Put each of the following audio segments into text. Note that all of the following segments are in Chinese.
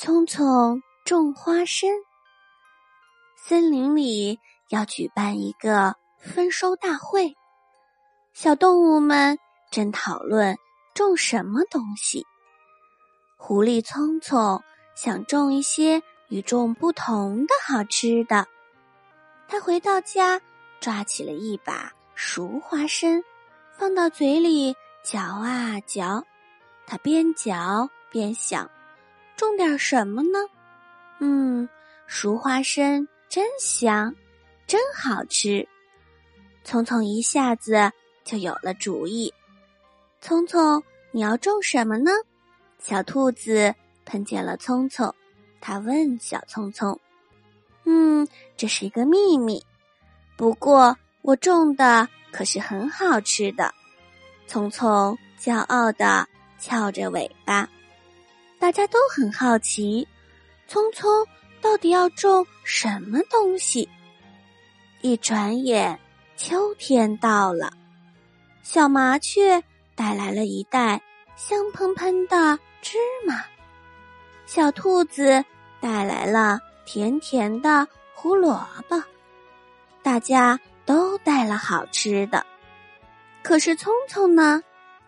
聪聪种花生。森林里要举办一个丰收大会，小动物们正讨论种什么东西。狐狸聪聪想种一些与众不同的好吃的。他回到家，抓起了一把熟花生，放到嘴里嚼啊嚼。他边嚼边想。种点什么呢？嗯，熟花生真香，真好吃。聪聪一下子就有了主意。聪聪，你要种什么呢？小兔子碰见了聪聪，他问小聪聪：“嗯，这是一个秘密，不过我种的可是很好吃的。”聪聪骄傲的翘着尾巴。大家都很好奇，聪聪到底要种什么东西？一转眼，秋天到了，小麻雀带来了一袋香喷喷的芝麻，小兔子带来了甜甜的胡萝卜，大家都带了好吃的。可是聪聪呢？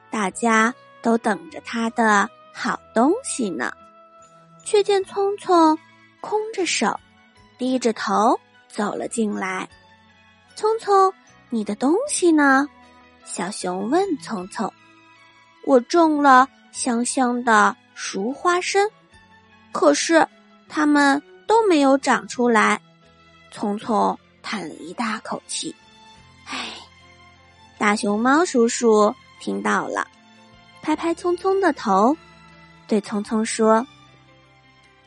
大家都等着他的。好东西呢，却见聪聪空着手，低着头走了进来。聪聪，你的东西呢？小熊问聪聪。我种了香香的熟花生，可是它们都没有长出来。聪聪叹了一大口气。唉，大熊猫叔叔听到了，拍拍聪聪的头。对聪聪说：“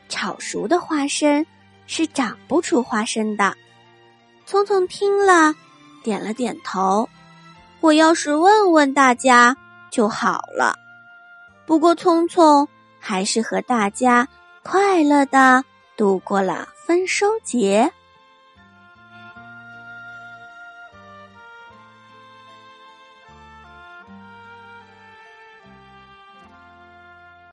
炒熟的花生是长不出花生的。”聪聪听了，点了点头。我要是问问大家就好了。不过，聪聪还是和大家快乐的度过了丰收节。